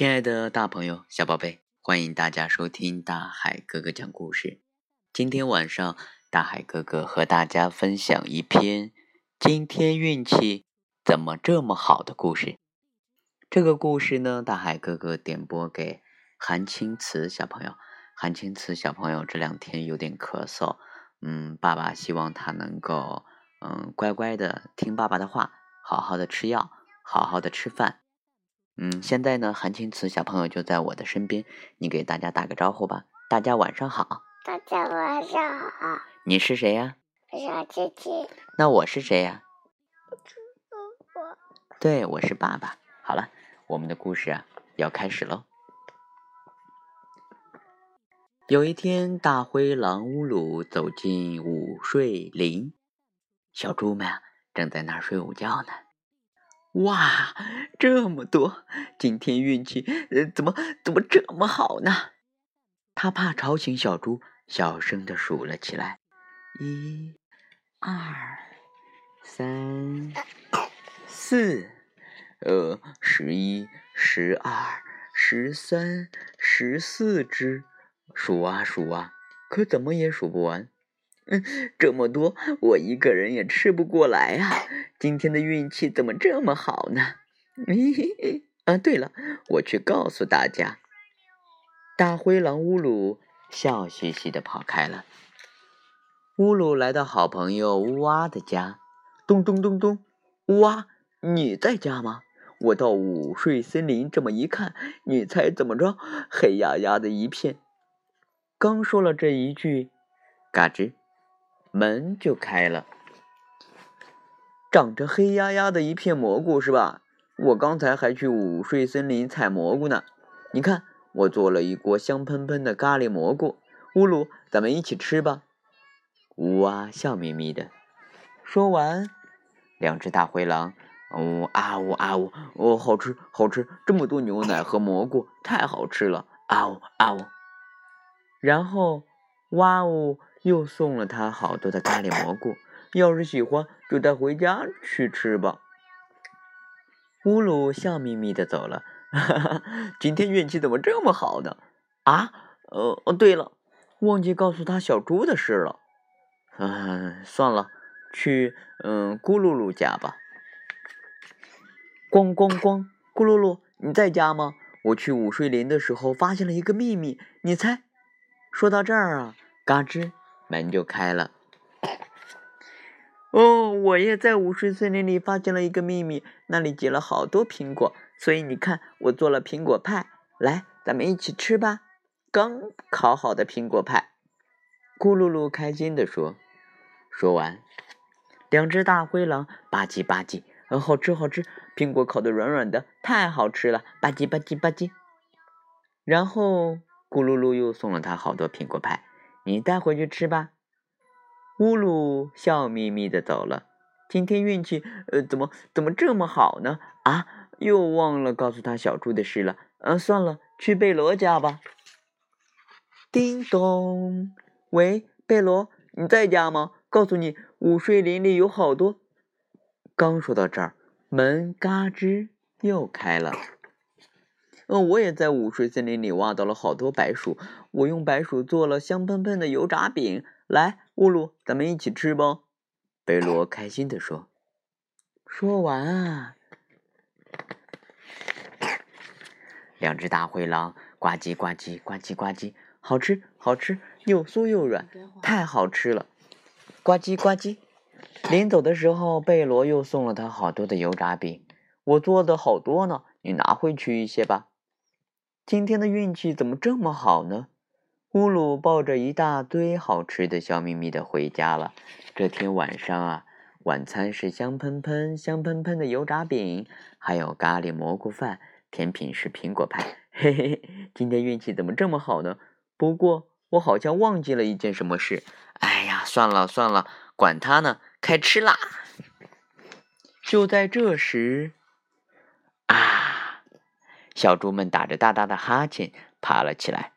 亲爱的大朋友、小宝贝，欢迎大家收听大海哥哥讲故事。今天晚上，大海哥哥和大家分享一篇今天运气怎么这么好的故事。这个故事呢，大海哥哥点播给韩青瓷小朋友。韩青瓷小朋友这两天有点咳嗽，嗯，爸爸希望他能够，嗯，乖乖的听爸爸的话，好好的吃药，好好的吃饭。嗯，现在呢，韩青瓷小朋友就在我的身边，你给大家打个招呼吧。大家晚上好。大家晚上好。你是谁呀？小姐姐。那我是谁呀？我。对，我是爸爸。好了，我们的故事啊要开始喽。有一天，大灰狼乌鲁走进午睡林，小猪们啊正在那儿睡午觉呢。哇，这么多！今天运气呃怎么怎么这么好呢？他怕吵醒小猪，小声的数了起来：一、二、三、四，呃，十一、十二、十三、十四只，数啊数啊，可怎么也数不完。嗯，这么多，我一个人也吃不过来啊！今天的运气怎么这么好呢？啊，对了，我去告诉大家。大灰狼乌鲁笑嘻嘻的跑开了。乌鲁来到好朋友乌鸦的家，咚咚咚咚，乌鸦，你在家吗？我到午睡森林这么一看，你猜怎么着？黑压压的一片。刚说了这一句，嘎吱。门就开了，长着黑压压的一片蘑菇是吧？我刚才还去午睡森林采蘑菇呢。你看，我做了一锅香喷喷的咖喱蘑菇。乌鲁，咱们一起吃吧。乌鸦笑眯眯的说完，两只大灰狼，呜啊呜啊呜，哦，好吃好吃，这么多牛奶和蘑菇，太好吃了，啊呜啊呜。然后，哇呜。又送了他好多的咖喱蘑菇，要是喜欢就带回家去吃吧。乌鲁笑眯眯的走了，哈哈，今天运气怎么这么好呢？啊，呃，哦，对了，忘记告诉他小猪的事了。嗯，算了，去嗯咕噜噜家吧。咣咣咣，咕噜噜，你在家吗？我去午睡林的时候发现了一个秘密，你猜？说到这儿啊，嘎吱。门就开了。哦，我也在午睡森林里发现了一个秘密，那里结了好多苹果，所以你看，我做了苹果派，来，咱们一起吃吧。刚烤好的苹果派，咕噜噜开心的说。说完，两只大灰狼吧唧吧唧，好吃好吃，苹果烤的软软的，太好吃了，吧唧吧唧吧唧。然后咕噜噜又送了他好多苹果派。你带回去吃吧。乌鲁笑眯眯的走了。今天运气，呃，怎么怎么这么好呢？啊，又忘了告诉他小猪的事了。嗯，算了，去贝罗家吧。叮咚，喂，贝罗，你在家吗？告诉你，午睡林里有好多。刚说到这儿，门嘎吱又开了。嗯，我也在午睡森林里挖到了好多白薯，我用白薯做了香喷喷的油炸饼。来，乌鲁，咱们一起吃吧。贝罗开心地说。说完啊，两只大灰狼呱唧呱唧呱唧呱唧，好吃好吃，又酥又软，太好吃了。呱唧呱唧。临走的时候，贝罗又送了他好多的油炸饼，我做的好多呢，你拿回去一些吧。今天的运气怎么这么好呢？乌鲁抱着一大堆好吃的，笑眯眯的回家了。这天晚上啊，晚餐是香喷喷、香喷喷的油炸饼，还有咖喱蘑菇饭，甜品是苹果派。嘿嘿嘿，今天运气怎么这么好呢？不过我好像忘记了一件什么事。哎呀，算了算了，管他呢，开吃啦！就在这时，小猪们打着大大的哈欠，爬了起来。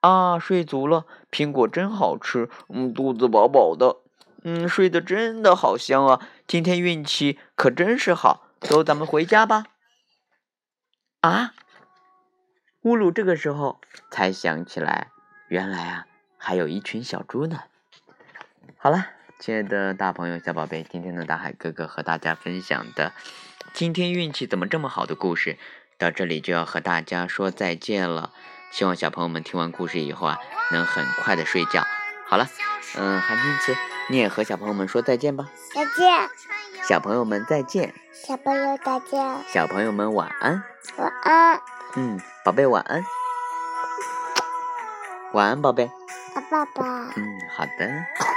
啊，睡足了，苹果真好吃，嗯，肚子饱饱的，嗯，睡得真的好香啊！今天运气可真是好，走，咱们回家吧。啊，乌鲁这个时候才想起来，原来啊还有一群小猪呢。好了，亲爱的大朋友、小宝贝，今天的大海哥哥和大家分享的今天运气怎么这么好的故事，到这里就要和大家说再见了。希望小朋友们听完故事以后啊，能很快的睡觉。好了，嗯，韩天慈，你也和小朋友们说再见吧。再见，小朋友们再见，小朋友再见，小朋友们晚安。晚安，嗯，宝贝晚安，晚安，宝贝。啊，爸爸。嗯，好的。